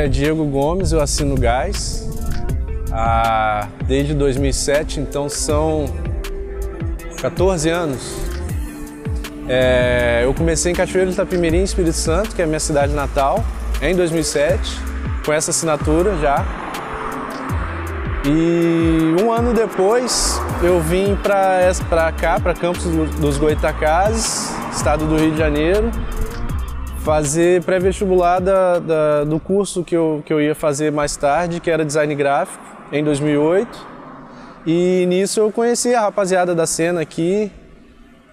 é Diego Gomes, eu assino Gás há, desde 2007, então são 14 anos. É, eu comecei em Cachoeiro de Itapimirim, Espírito Santo, que é a minha cidade natal, em 2007, com essa assinatura já. E um ano depois eu vim para cá, para Campos dos Goitacazes, estado do Rio de Janeiro, fazer pré-vestibular do curso que eu, que eu ia fazer mais tarde, que era design gráfico, em 2008. E nisso eu conheci a rapaziada da cena aqui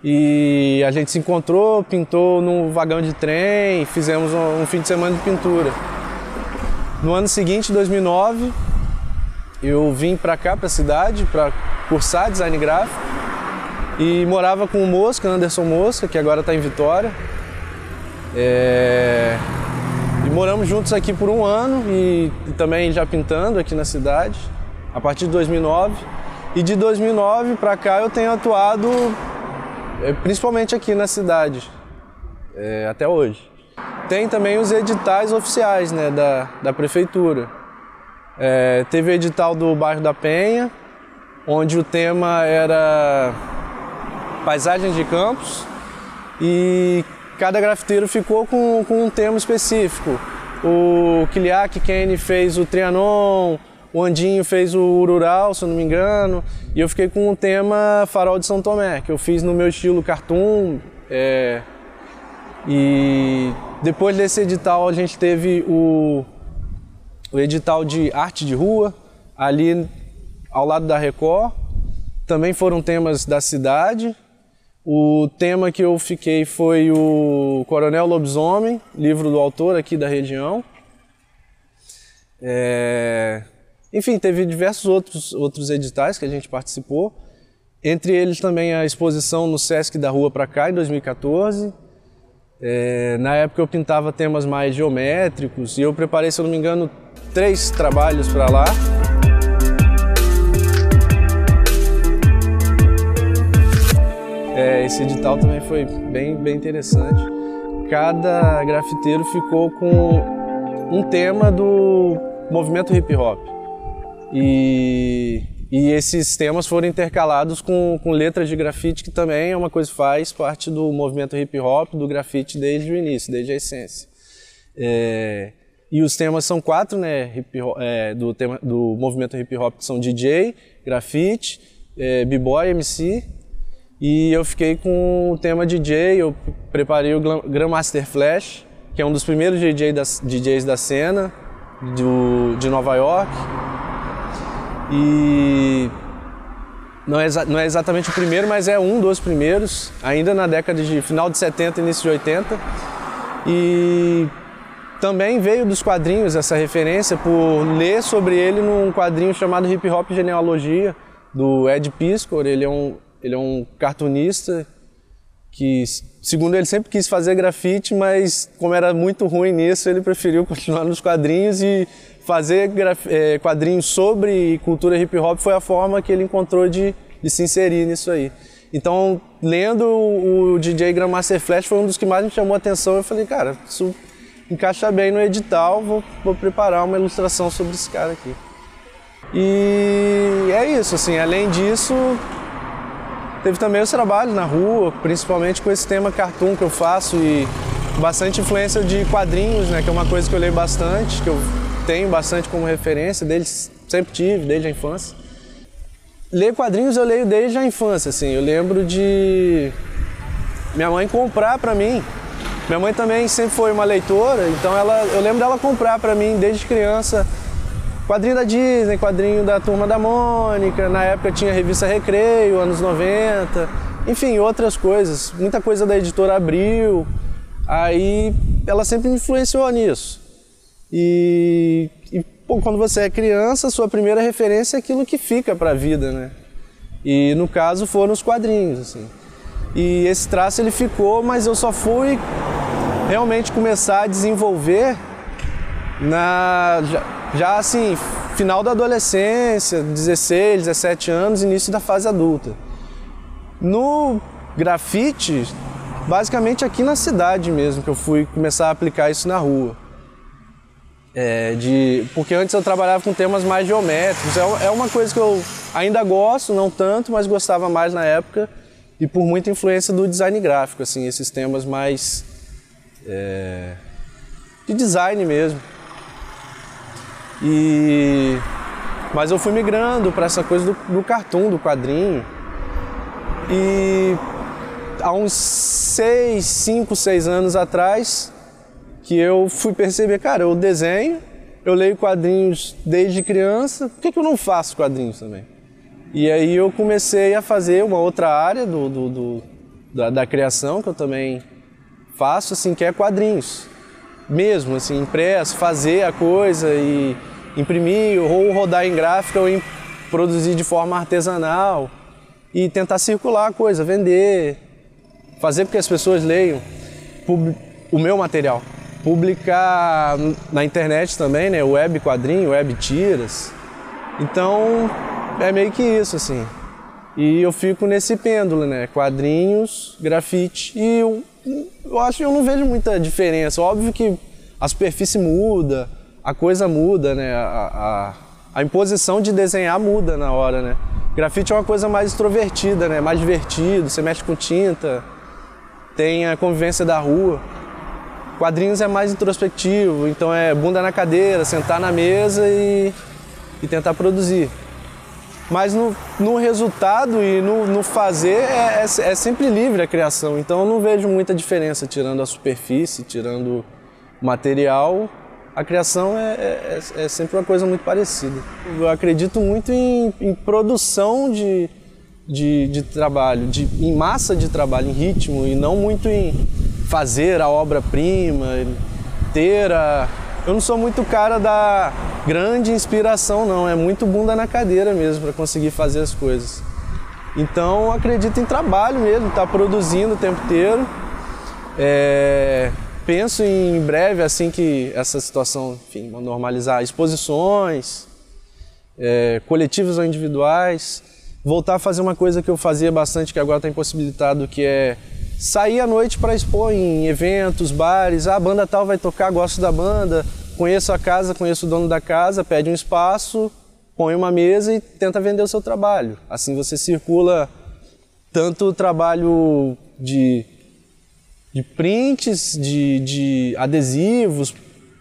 e a gente se encontrou, pintou num vagão de trem, fizemos um, um fim de semana de pintura. No ano seguinte, 2009, eu vim para cá, para a cidade, para cursar design gráfico e morava com o Mosca, Anderson Mosca, que agora está em Vitória. É... E moramos juntos aqui por um ano e, também já pintando aqui na cidade, a partir de 2009. E de 2009 para cá eu tenho atuado é, principalmente aqui na cidade, é, até hoje. Tem também os editais oficiais né, da, da prefeitura. É, teve o edital do bairro da Penha, onde o tema era paisagens de campos e cada grafiteiro ficou com, com um tema específico. O Kiliak Kenny fez o Trianon, o Andinho fez o Urural, se eu não me engano, e eu fiquei com o tema Farol de São Tomé, que eu fiz no meu estilo cartoon. É, e depois desse edital a gente teve o, o edital de arte de rua, ali ao lado da Record. Também foram temas da cidade. O tema que eu fiquei foi o Coronel Lobisomem, livro do autor aqui da região. É... Enfim, teve diversos outros, outros editais que a gente participou. Entre eles também a exposição no Sesc da Rua para cá, em 2014. É... Na época eu pintava temas mais geométricos e eu preparei, se eu não me engano, três trabalhos para lá. Esse edital também foi bem, bem interessante. Cada grafiteiro ficou com um tema do movimento hip hop. E, e esses temas foram intercalados com, com letras de grafite, que também é uma coisa que faz parte do movimento hip hop, do grafite desde o início, desde a essência. É, e os temas são quatro, né, hip -hop, é, do, tema, do movimento hip hop, que são DJ, grafite, é, b-boy, MC e eu fiquei com o tema DJ, eu preparei o Grandmaster Flash, que é um dos primeiros DJ DJs da cena do, de Nova York. E não é, não é exatamente o primeiro, mas é um dos primeiros, ainda na década de final de 70 início de 80. E também veio dos quadrinhos essa referência por ler sobre ele num quadrinho chamado Hip Hop Genealogia, do Ed Piscor. Ele é um, ele é um cartunista que, segundo ele, sempre quis fazer grafite, mas como era muito ruim nisso, ele preferiu continuar nos quadrinhos e fazer é, quadrinhos sobre cultura hip hop foi a forma que ele encontrou de, de se inserir nisso aí. Então, lendo o DJ Grandmaster Flash foi um dos que mais me chamou a atenção. Eu falei, cara, isso encaixa bem no edital, vou, vou preparar uma ilustração sobre esse cara aqui. E é isso, assim, além disso, Teve também os trabalhos na rua, principalmente com esse tema cartoon que eu faço e bastante influência de quadrinhos, né, que é uma coisa que eu leio bastante, que eu tenho bastante como referência, deles sempre tive, desde a infância. Ler quadrinhos eu leio desde a infância, assim. Eu lembro de minha mãe comprar para mim. Minha mãe também sempre foi uma leitora, então ela, eu lembro dela comprar para mim desde criança Quadrinho da Disney, quadrinho da Turma da Mônica, na época tinha revista Recreio, anos 90, enfim, outras coisas, muita coisa da editora Abril. Aí ela sempre me influenciou nisso. E, e pô, quando você é criança, sua primeira referência é aquilo que fica para a vida, né? E no caso foram os quadrinhos, assim. E esse traço ele ficou, mas eu só fui realmente começar a desenvolver na já, já assim, final da adolescência, 16, 17 anos, início da fase adulta. No grafite, basicamente aqui na cidade mesmo, que eu fui começar a aplicar isso na rua. É, de, porque antes eu trabalhava com temas mais geométricos. É, é uma coisa que eu ainda gosto, não tanto, mas gostava mais na época e por muita influência do design gráfico, assim, esses temas mais é, de design mesmo. E mas eu fui migrando para essa coisa do, do cartoon, do quadrinho. E há uns seis, cinco, seis anos atrás, que eu fui perceber, cara, eu desenho, eu leio quadrinhos desde criança, por que, que eu não faço quadrinhos também? E aí eu comecei a fazer uma outra área do, do, do da, da, criação, que eu também faço, assim, que é quadrinhos. Mesmo, assim, impresso, fazer a coisa e imprimir, ou rodar em gráfica, ou em, produzir de forma artesanal e tentar circular a coisa, vender, fazer com que as pessoas leiam o meu material publicar na internet também, né? Web quadrinho, web tiras. Então é meio que isso, assim. E eu fico nesse pêndulo, né? Quadrinhos, grafite. E eu, eu acho que eu não vejo muita diferença. Óbvio que a superfície muda, a coisa muda, né? A, a, a imposição de desenhar muda na hora, né? Grafite é uma coisa mais extrovertida, né? Mais divertido, você mexe com tinta, tem a convivência da rua. Quadrinhos é mais introspectivo, então é bunda na cadeira, sentar na mesa e, e tentar produzir. Mas no, no resultado e no, no fazer é, é, é, sempre livre a criação, então eu não vejo muita diferença tirando a superfície, tirando o material. A criação é, é, é, é sempre uma coisa muito parecida. Eu acredito muito em, em produção de, de, de trabalho, de, em massa de trabalho, em ritmo, e não muito em fazer a obra-prima, ter a... Eu não sou muito cara da grande inspiração, não. É muito bunda na cadeira mesmo para conseguir fazer as coisas. Então, acredito em trabalho mesmo, estar tá produzindo o tempo inteiro. É... Penso em breve, assim que essa situação, enfim, normalizar, exposições, é... coletivos ou individuais. Voltar a fazer uma coisa que eu fazia bastante, que agora está impossibilitado, que é sair à noite para expor em eventos, bares. Ah, a banda tal vai tocar, gosto da banda, conheço a casa, conheço o dono da casa, pede um espaço, põe uma mesa e tenta vender o seu trabalho. Assim você circula tanto o trabalho de, de prints, de, de adesivos,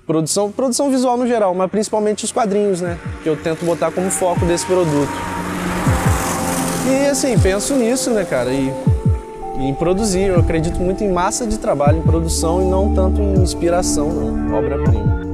produção, produção visual no geral, mas principalmente os quadrinhos, né? Que eu tento botar como foco desse produto. E assim, penso nisso, né, cara? E em produzir. Eu acredito muito em massa de trabalho, em produção e não tanto em inspiração, obra-prima.